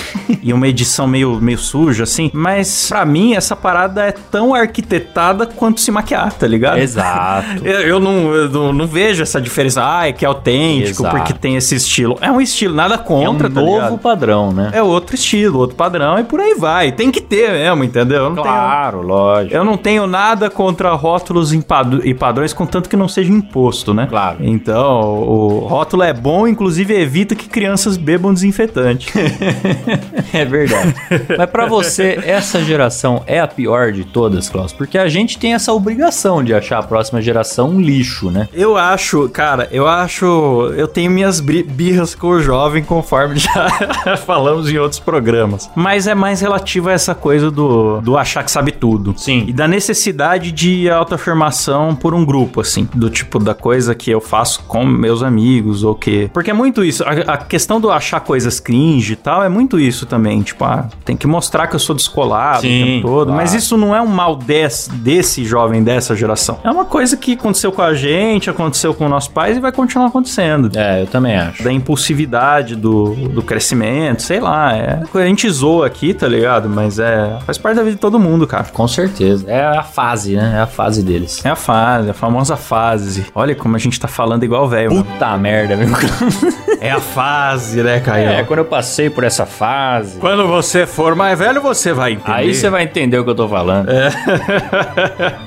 e uma edição meio, meio suja, assim. Mas pra mim, essa parada é tão arquitetada quanto se maquiar, tá ligado? Exato. Eu, eu não, eu não, não vejo essa diferença. Ah, é que é autêntico Exato. porque tem esse estilo. É um estilo, nada contra, é um tá novo ligado? padrão, né? É outro estilo, outro padrão e por aí vai. Tem que ter mesmo, entendeu? Claro, lógico. tenho, eu não tenho nada contra rótulos e padrões, contanto que não seja imposto, né? Claro. Então, o rótulo é bom, inclusive evita que crianças bebam desinfetante. É verdade. Mas pra você, essa geração é a pior de todas, Klaus? Porque a gente tem essa obrigação de achar a próxima geração um lixo, né? eu acho, cara, eu acho. Eu tenho minhas birras com o jovem, conforme já falamos em outros programas. Mas é mais relativo a essa coisa do, do achar que sabe tudo. Sim. E da necessidade de autoafirmação por um grupo, assim. Do tipo da coisa que eu faço com meus amigos, ou que. Porque é muito isso. A, a questão do achar coisas cringe e tal é muito isso também. Tipo, ah, tem que mostrar que eu sou descolado Sim, o tempo todo. claro. Mas isso não é um mal desse, desse jovem dessa geração. É uma coisa que aconteceu com a gente, aconteceu com nossos pais e vai continuar acontecendo. É, eu também acho. Da impulsividade do, do crescimento, sei lá. É, a gente zoa aqui, tá ligado? Mas é. Faz parte da vida de todo mundo, cara. Com certeza. É a fase, né? É a fase deles. É a fase, a famosa fase. Olha como a gente tá falando igual velho. mano. Puta merda, meu. É a fase, né, Caio? É, quando eu passei por essa fase. Quando você for mais velho, você vai entender. Aí você vai entender o que eu tô falando.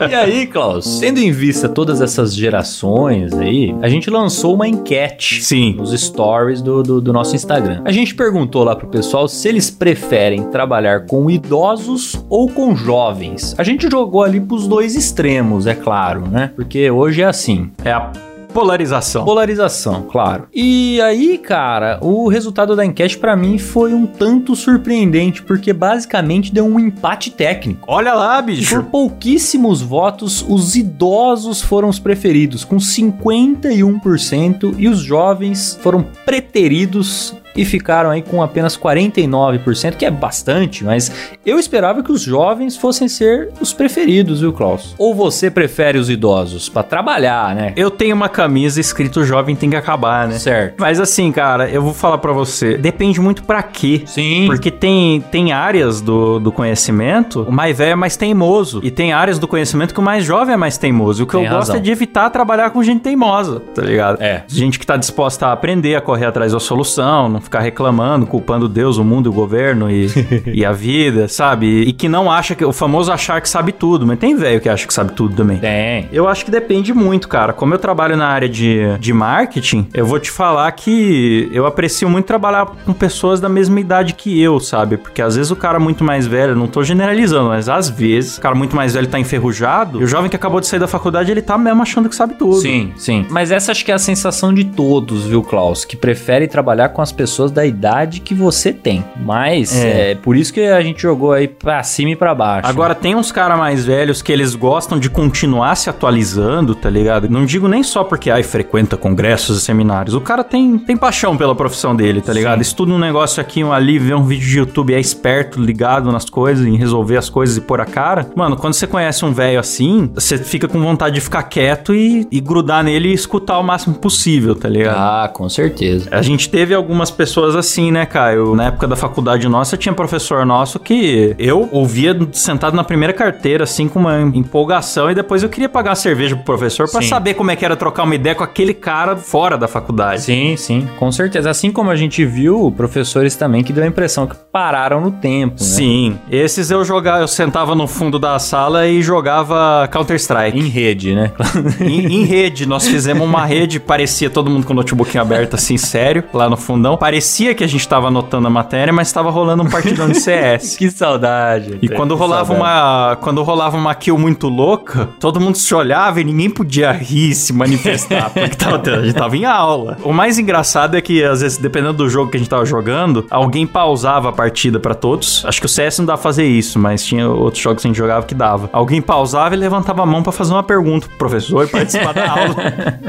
e aí, Klaus, tendo em vista todas essas gerações aí, a gente lançou uma enquete Sim. nos stories do, do, do nosso Instagram. A gente perguntou lá pro pessoal se eles preferem trabalhar com idosos ou com jovens. A gente jogou ali pros dois extremos, é claro, né? Porque hoje é assim. É a polarização. Polarização, claro. E aí, cara, o resultado da enquete pra mim foi um tanto surpreendente, porque basicamente deu um empate técnico. Olha lá, Por bicho. pouquíssimos votos, os idosos foram os preferidos, com 51%, e os jovens foram preteridos e ficaram aí com apenas 49%, que é bastante, mas eu esperava que os jovens fossem ser os preferidos, viu, Klaus? Ou você prefere os idosos Pra trabalhar, né? Eu tenho uma camisa escrito jovem tem que acabar, né? Certo. Mas assim, cara, eu vou falar pra você. Depende muito pra quê. Sim. Porque tem, tem áreas do, do conhecimento, o mais velho é mais teimoso. E tem áreas do conhecimento que o mais jovem é mais teimoso. E o que Tem eu gosto razão. é de evitar trabalhar com gente teimosa, tá ligado? É. Gente que tá disposta a aprender, a correr atrás da solução, não ficar reclamando, culpando Deus, o mundo, o governo e, e a vida, sabe? E que não acha que. O famoso achar que sabe tudo. Mas tem velho que acha que sabe tudo também. Tem. Eu acho que depende muito, cara. Como eu trabalho na área de, de marketing, eu vou te falar que eu aprecio muito trabalhar com pessoas da mesma idade que eu, sabe? Porque às vezes o cara muito mais velho, não tô generalizando, mas às vezes o cara muito mais velho tá enferrujado e o jovem que acabou de sair da faculdade, ele tá mesmo achando que sabe tudo. Sim, sim. Mas essa acho que é a sensação de todos, viu, Klaus? Que prefere trabalhar com as pessoas pessoas da idade que você tem. Mas é, É. por isso que a gente jogou aí pra cima e pra baixo. Agora, tem uns caras mais velhos que eles gostam de continuar se atualizando, tá ligado? Não digo nem só porque, ai, frequenta congressos e seminários. O cara tem, tem paixão pela profissão dele, tá ligado? Estuda um negócio aqui, um ali, vê um vídeo de YouTube, é esperto, ligado nas coisas, em resolver as coisas e pôr a cara. Mano, quando você conhece um velho assim, você fica com vontade de ficar quieto e, e grudar nele e escutar o máximo possível, tá ligado? Ah, com certeza. A gente teve algumas pessoas assim, né, Caio? Na época da faculdade nossa, tinha professor nosso que eu ouvia sentado na primeira carteira, assim, com uma empolgação, e depois eu queria pagar uma cerveja pro professor pra Sim. saber como é que era trocar uma ideia com aquele cara fora da faculdade. Sim, sim, com certeza. Assim como a gente viu professores também que deu a impressão que pararam no tempo, né? Sim, esses eu jogava, eu sentava no fundo da sala e jogava Counter-Strike. Em rede, né? Em, em rede, nós fizemos uma rede, parecia todo mundo com o notebook aberto, assim, sério, lá no fundão. Parecia que a gente tava anotando a matéria, mas tava rolando um partidão de CS. que saudade. E quando rolava saudade. uma, quando rolava uma kill muito louca, todo mundo se olhava e ninguém podia rir, se manifestar, porque tava, a gente tava em aula. O mais engraçado é que às vezes, dependendo do jogo que a gente tava jogando, alguém pausava a partida pra todos. Acho que o CS não dá pra fazer isso, mas tinha outros jogos que a gente jogava que dava. Alguém pausava e levantava a mão pra fazer uma pergunta pro professor e participar da aula.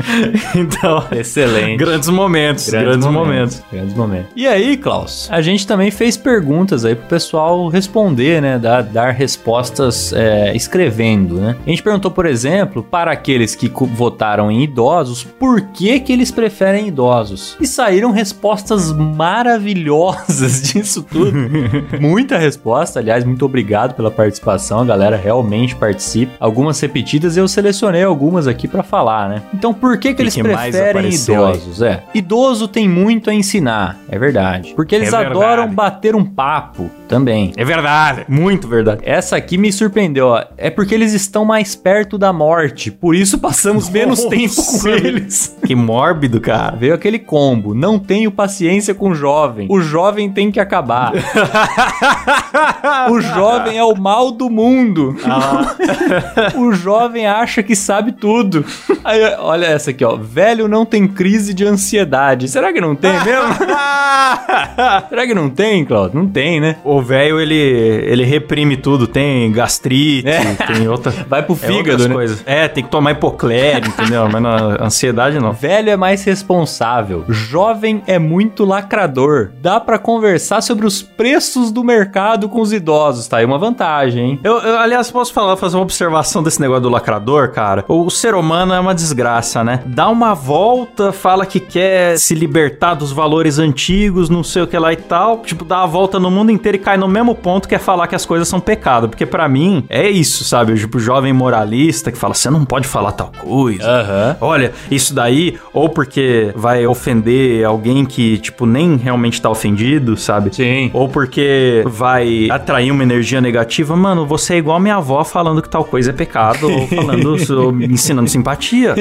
então, Excelente. grandes momentos, grandes, momentos. Grandes momentos. E aí, Klaus? A gente também fez perguntas aí pro pessoal responder, né? Dar, dar respostas é, escrevendo, né? A gente perguntou, por exemplo, para aqueles que votaram em idosos, por que que eles preferem idosos? E saíram respostas maravilhosas disso tudo. Muita resposta, aliás, muito obrigado pela participação, a galera realmente participa. Algumas repetidas eu selecionei algumas aqui pra falar, né? Então, por que que E eles que mais preferem apareceu aí? idosos? É. Idoso tem muito a ensinar, é verdade. Porque eles É verdade. adoram bater um papo também. É verdade, muito verdade. Essa aqui me surpreendeu, ó. É porque eles estão mais perto da morte, por isso passamos menos Nossa. tempo com eles. Que mórbido, cara. Veio aquele combo. Não tenho paciência com o jovem. O jovem tem que acabar. o jovem é o mal do mundo. o jovem acha que sabe tudo. Aí, olha essa aqui, ó. Velho não tem crise de ansiedade. Será que não tem mesmo? Será que não tem, Claudio? Não tem, né? O velho, ele, ele reprime tudo. Tem gastrite, É. tem outra... Vai pro é fígado, outras né? coisas. É, tem que tomar hipoclére, entendeu? Mas na ansiedade, não. Velho é mais responsável. Jovem é muito lacrador. Dá pra conversar sobre os preços do mercado com os idosos. Tá aí uma vantagem, hein? Eu, eu, aliás, posso falar, fazer uma observação desse negócio do lacrador, cara? O, o ser humano é uma desgraça, né? Dá uma volta, fala que quer se libertar dos valores antigos, não sei o que lá e tal. Tipo, dá a volta no mundo inteiro e cai no mesmo ponto que é falar que as coisas são pecado. Porque pra mim, é isso, sabe? Tipo, o jovem moralista que fala, você não pode falar tal coisa. Aham. Olha, isso daí, ou porque vai ofender alguém que, tipo, nem realmente tá ofendido, sabe? Sim. Ou porque vai atrair uma energia negativa. Mano, você é igual minha avó falando que tal coisa é pecado, ou falando, ou ensinando simpatia.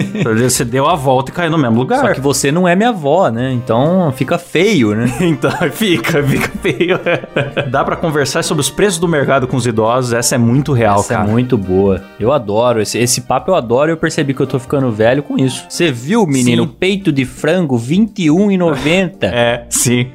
Você deu a volta e caiu no mesmo lugar. Só que você não é minha avó, né? Então fica feio, né? Então, fica, fica feio. Dá pra conversar sobre os preços do mercado com os idosos, essa é muito real, Essa cara. é muito boa. Eu adoro. Esse, esse papo eu adoro e eu percebi que eu tô ficando velho com isso. Você viu, menino? Sim. Peito de frango, R$21,90. É, sim.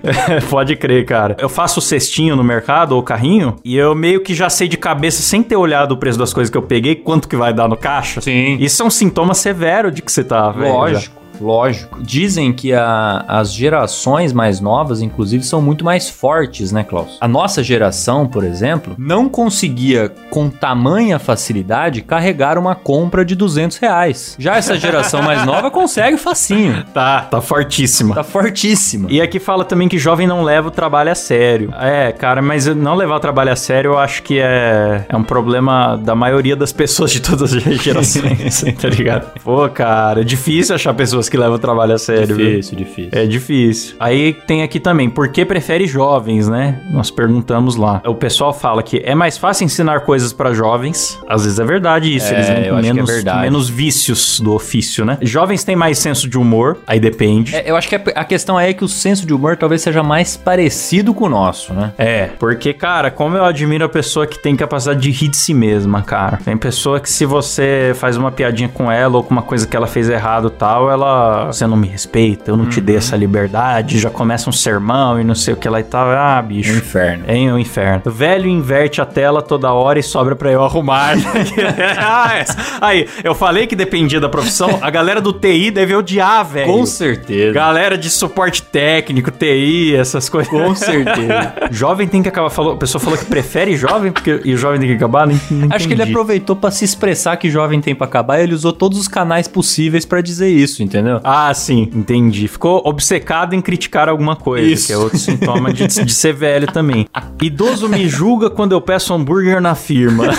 Pode crer, cara. Eu faço cestinho no mercado ou carrinho e eu meio que já sei de cabeça, sem ter olhado o preço das coisas que eu peguei, quanto que vai dar no caixa. Sim. Isso é um sintoma severo de que você tá velho. já. Lógico. Dizem que a- as gerações mais novas, inclusive, são muito mais fortes, né, Klaus? A nossa geração, por exemplo, não conseguia, com tamanha facilidade, carregar uma compra de 200 reais. Já essa geração mais nova consegue facinho. Tá, tá fortíssima. Tá fortíssima. E aqui fala também que jovem não leva o trabalho a sério. É, cara, mas não levar o trabalho a sério eu acho que é, é um problema da maioria das pessoas de todas as gerações, tá ligado? Pô, cara, é difícil achar pessoas que levam o trabalho a sério. viu? Difícil, difícil. É difícil. Aí tem aqui também, por que prefere jovens, né? Nós perguntamos lá. O pessoal fala que é mais fácil ensinar coisas pra jovens. Às vezes é verdade isso, É, eles vêm com é menos, verdade. menos vícios do ofício, né? Jovens têm mais senso de humor, aí depende. É, eu acho que a, questão é que o senso de humor talvez seja mais parecido com o nosso, né? É, porque, cara, como eu admiro a pessoa que tem capacidade de rir de si mesma, cara. Tem pessoa que se você faz uma piadinha com ela ou com uma coisa que ela fez errado e tal, ela você não me respeita, eu não te dei essa liberdade, já começa um sermão e não sei o que lá e tal. Ah, bicho. Um inferno. É um inferno. O velho inverte a tela toda hora e sobra pra eu arrumar. Ah, essa. Aí, eu falei que dependia da profissão. A galera do TI deve odiar, velho. Com certeza. Galera de suporte técnico, TI, essas coisas. Com certeza. jovem tem que acabar. Falou, a pessoa falou que prefere jovem porque, e o jovem tem que acabar? Não Acho que ele aproveitou pra se expressar que jovem tem pra acabar e ele usou todos os canais possíveis pra dizer isso, entendeu? Ah, sim, entendi. Ficou obcecado em criticar alguma coisa, Isso. que é outro sintoma de, de ser velho também. Idoso me julga quando eu peço hambúrguer na firma.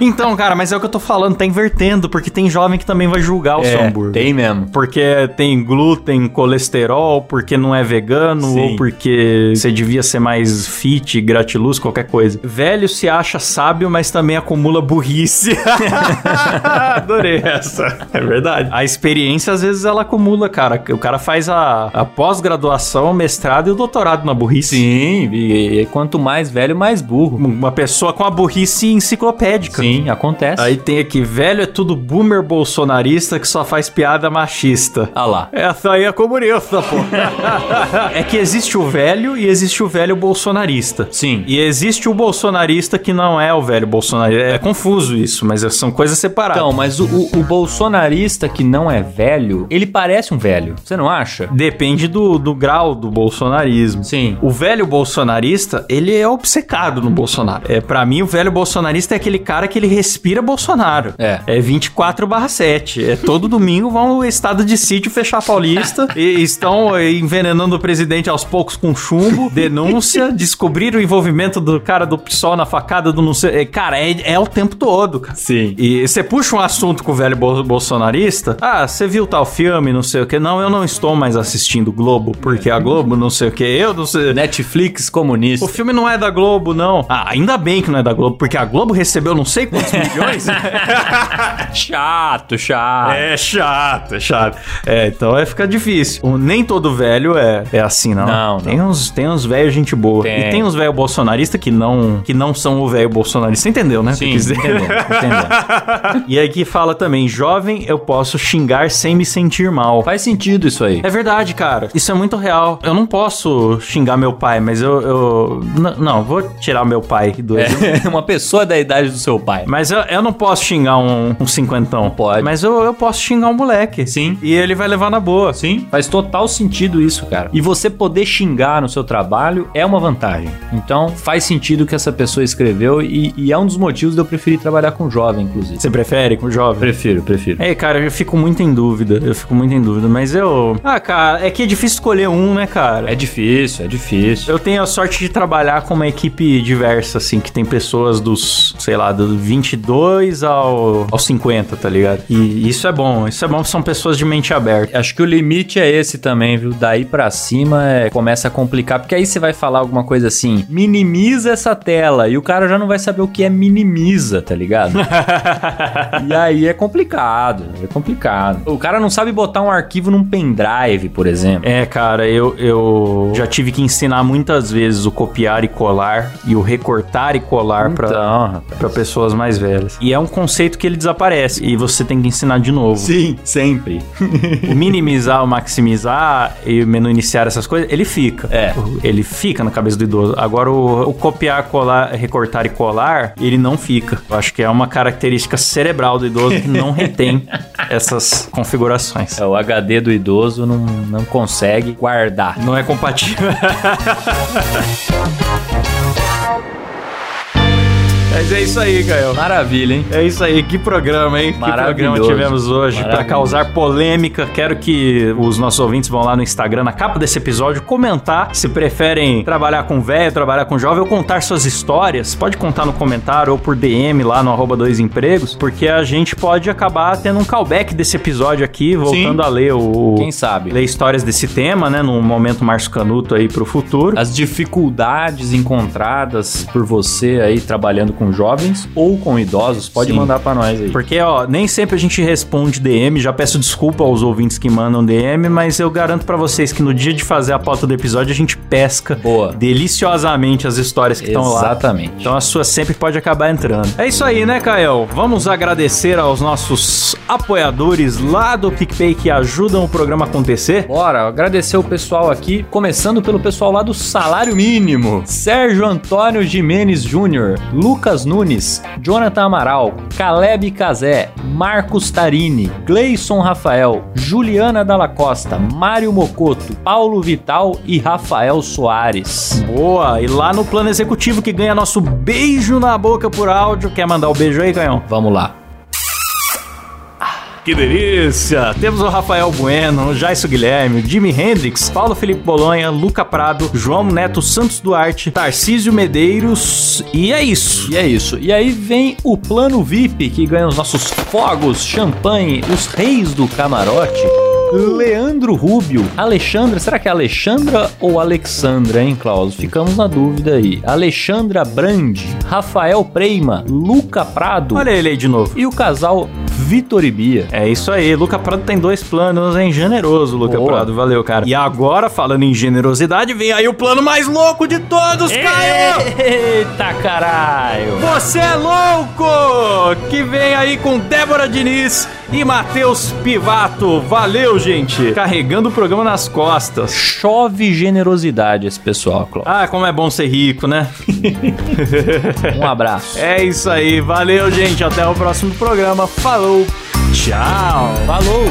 então, cara, mas é o que eu tô falando, tá invertendo, porque tem jovem que também vai julgar o seu hambúrguer. É, tem mesmo. Porque tem glúten, colesterol, porque não é vegano, Sim. ou porque você devia ser mais fit, gratiluz, qualquer coisa. Velho se acha sábio, mas também acumula burrice. Adorei essa. É verdade. A experiência, às vezes, ela acumula, cara. O cara faz a, a pós-graduação, o mestrado e o doutorado na burrice. Sim, e, e quanto mais velho, mais burro. Uma pessoa com a burrice enciclopédica. Sim, acontece. Aí tem aqui, velho é tudo boomer bolsonarista que só faz piada machista. Ah lá. Essa aí é comunista, pô. é que existe o velho e existe o velho bolsonarista. Sim. E existe o bolsonarista que não é o velho bolsonarista. É confuso isso, mas são coisas separadas. Então, mas o, o- o bolsonarista que não é velho, ele parece um velho. Você não acha? Depende do, do grau do bolsonarismo. Sim. O velho bolsonarista, ele é obcecado no Bolsonaro. É, para mim, o velho bolsonarista é aquele cara que ele respira Bolsonaro. É. É 24 barra 7. É todo domingo vão ao estado de sítio fechar a Paulista e estão eh, envenenando o presidente aos poucos com chumbo. Denúncia, descobrir o envolvimento do cara do PSOL na facada do não sei... eh, Cara, é, é o tempo todo, cara. Sim. E você puxa um assunto com o velho bol- bolsonarista. Ah, você viu tal filme, não sei o que. Não, eu não estou mais assistindo Globo, porque a Globo não sei o que. Eu não sei. Netflix comunista. O filme não é da Globo, não. Ah, ainda bem que não é da Globo, porque a Globo recebeu não sei quantos milhões. Chato, chato. É chato, é chato. É, então é fica difícil. O- nem todo velho é, é assim, não. Não, Tem uns, tem uns velhos gente boa. Tem. E tem uns velho bolsonaristas que não, que não são o velho bolsonarista. Você entendeu, né? Sim, entendeu, entendeu. E aqui fala também, jovem, eu posso xingar sem me sentir mal. Faz sentido isso aí. É verdade, cara. Isso é muito real. Eu não posso xingar meu pai, mas eu. eu... Não, vou tirar meu pai do. É uma pessoa da idade do seu pai. Mas eu, eu não posso xingar um, um cinquentão. Pode. Mas eu, eu posso xingar um moleque. Sim. E ele vai levar na boa. Sim, faz total sentido isso, cara. E você poder xingar no seu trabalho é uma vantagem. Então, faz sentido o que essa pessoa escreveu e, e é um dos motivos de eu preferir trabalhar com jovem, inclusive. Você prefere com jovem? Prefiro, prefiro. É, cara, eu fico muito em dúvida. Eu fico muito em dúvida. Mas eu. Ah, cara, é que é difícil escolher um, né, cara? É difícil, é difícil. Eu tenho a sorte de trabalhar com uma equipe diversa, assim, que tem pessoas dos, sei lá, do 22 ao, ao 50, tá ligado? E isso é bom, isso é bom, são pessoas de mente aberta. Acho que o limite é esse também, viu? Daí pra cima é, começa a complicar, porque aí você vai falar alguma coisa assim, minimiza essa tela, e o cara já não vai saber o que é minimiza, tá ligado? e aí é complicado, é complicado. O cara não sabe botar um arquivo num pendrive, por exemplo. É, cara, eu, eu já tive que ensinar muitas vezes o copiar e colar e o recortar e colar pra, Então, rapaz. pra pessoas mais velhas. E é um conceito que ele desaparece e você tem que ensinar de novo. Sim, sempre. O minimizar, o maximizar e o menu iniciar essas coisas, ele fica. É. Ele fica na cabeça do idoso. Agora, o, o copiar, colar, recortar e colar, ele não fica. Eu acho que é uma característica cerebral do idoso que não retém essas configurações. É, o HD do idoso não, não consegue guardar. Não é compatível. Mas é isso aí, Gael. Maravilha, hein? É isso aí, que programa, hein? Que programa tivemos hoje para causar polêmica. Quero que os nossos ouvintes vão lá no Instagram, na capa desse episódio, comentar se preferem trabalhar com velho, trabalhar com jovem ou contar suas histórias. Pode contar no comentário ou por DM lá no arroba dois empregos, porque a gente pode acabar tendo um callback desse episódio aqui, voltando a ler o. Quem sabe? Ler histórias desse tema, né? Num momento Márcio Canuto aí pro futuro. As dificuldades encontradas por você aí trabalhando com com jovens ou com idosos, pode Sim. mandar pra nós aí. Porque, ó, nem sempre a gente responde DM, já peço desculpa aos ouvintes que mandam DM, mas eu garanto pra vocês que no dia de fazer a pauta do episódio a gente pesca Boa. deliciosamente as histórias que estão lá. Exatamente. Então a sua sempre pode acabar entrando. É isso aí, né, Caio? Vamos agradecer aos nossos apoiadores lá do PicPay que ajudam o programa a acontecer. Bora, agradecer o pessoal aqui, começando pelo pessoal lá do Salário Mínimo. Sérgio Antônio Jimenez Júnior, Lucas Nunes, Jonathan Amaral, Caleb Cazé, Marcos Tarini, Gleison Rafael, Juliana Dalla Costa, Mário Mocoto, Paulo Vital e Rafael Soares. Boa! E lá no plano executivo que ganha nosso beijo na boca por áudio. Quer mandar o beijo aí, Canhão? Vamos lá. Que delícia! Temos o Rafael Bueno, o Jaisso Guilherme, o Jimi Hendrix, Paulo Felipe Bolonha, Luca Prado, João Neto Santos Duarte, Tarcísio Medeiros e é isso. E é isso. E aí vem o plano VIP que ganha os nossos fogos, champanhe, os reis do camarote. Leandro Rubio, Alexandra, será que é Alexandra ou Alexandra, hein, Klaus? Ficamos na dúvida aí. Alexandra Brandi, Rafael Preima, Luca Prado Olha ele aí de novo. e o casal Vitor e Bia. É isso aí, Luca Prado tem dois planos, hein? Generoso, Luca Boa. Prado, valeu, cara. E agora, falando em generosidade, vem aí o plano mais louco de todos, Caio! Eita caralho! Você é louco! Que vem aí com Débora Diniz e Matheus Pivato. Valeu, gente! Carregando o programa nas costas. Chove generosidade esse pessoal, Klaus. Ah, como é bom ser rico, né? Um abraço. É isso aí, valeu, gente. Até o próximo programa. Tchau. Falou.